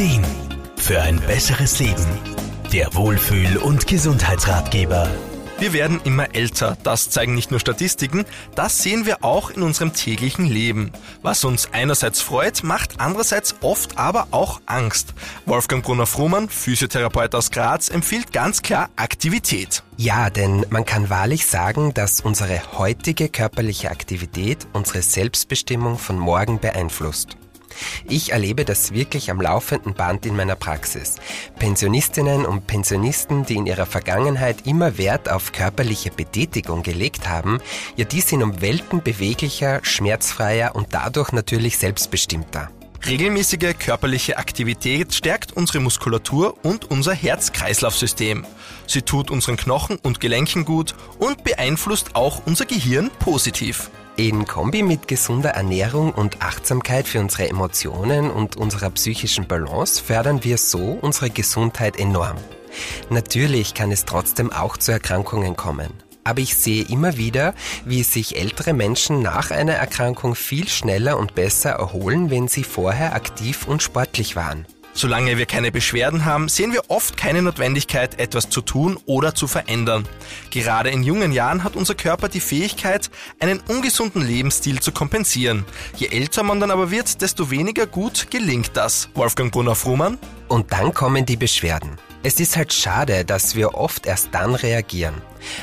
Ideen für ein besseres Leben. Der Wohlfühl- und Gesundheitsratgeber. Wir werden immer älter, das zeigen nicht nur Statistiken, das sehen wir auch in unserem täglichen Leben. Was uns einerseits freut, macht andererseits oft aber auch Angst. Wolfgang Brunner-Frumann, Physiotherapeut aus Graz, empfiehlt ganz klar Aktivität. Ja, denn man kann wahrlich sagen, dass unsere heutige körperliche Aktivität unsere Selbstbestimmung von morgen beeinflusst. Ich erlebe das wirklich am laufenden Band in meiner Praxis. Pensionistinnen und Pensionisten, die in ihrer Vergangenheit immer Wert auf körperliche Betätigung gelegt haben, ja, die sind um Welten beweglicher, schmerzfreier und dadurch natürlich selbstbestimmter. Regelmäßige körperliche Aktivität stärkt unsere Muskulatur und unser Herz-Kreislauf-System. Sie tut unseren Knochen und Gelenken gut und beeinflusst auch unser Gehirn positiv. In Kombi mit gesunder Ernährung und Achtsamkeit für unsere Emotionen und unserer psychischen Balance fördern wir so unsere Gesundheit enorm. Natürlich kann es trotzdem auch zu Erkrankungen kommen. Aber ich sehe immer wieder, wie sich ältere Menschen nach einer Erkrankung viel schneller und besser erholen, wenn sie vorher aktiv und sportlich waren. Solange wir keine Beschwerden haben, sehen wir oft keine Notwendigkeit, etwas zu tun oder zu verändern. Gerade in jungen Jahren hat unser Körper die Fähigkeit, einen ungesunden Lebensstil zu kompensieren. Je älter man dann aber wird, desto weniger gut gelingt das. Wolfgang Brunner-Frumann? Und dann kommen die Beschwerden. Es ist halt schade, dass wir oft erst dann reagieren.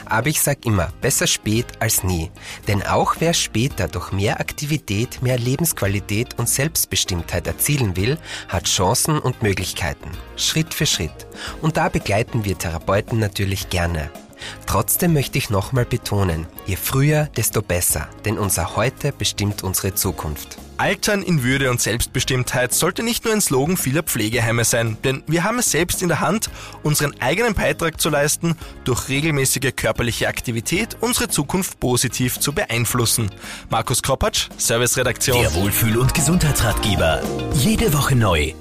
Aber ich sag immer, besser spät als nie. Denn auch wer später durch mehr Aktivität mehr Lebensqualität und Selbstbestimmtheit erzielen will, hat Chancen und Möglichkeiten. Schritt für Schritt. Und da begleiten wir Therapeuten natürlich gerne. Trotzdem möchte ich nochmal betonen, je früher, desto besser, denn unser Heute bestimmt unsere Zukunft. Altern in Würde und Selbstbestimmtheit sollte nicht nur ein Slogan vieler Pflegeheime sein, denn wir haben es selbst in der Hand, unseren eigenen Beitrag zu leisten, durch regelmäßige körperliche Aktivität unsere Zukunft positiv zu beeinflussen. Markus Kropatsch, Serviceredaktion. Der Wohlfühl- und Gesundheitsratgeber. Jede Woche neu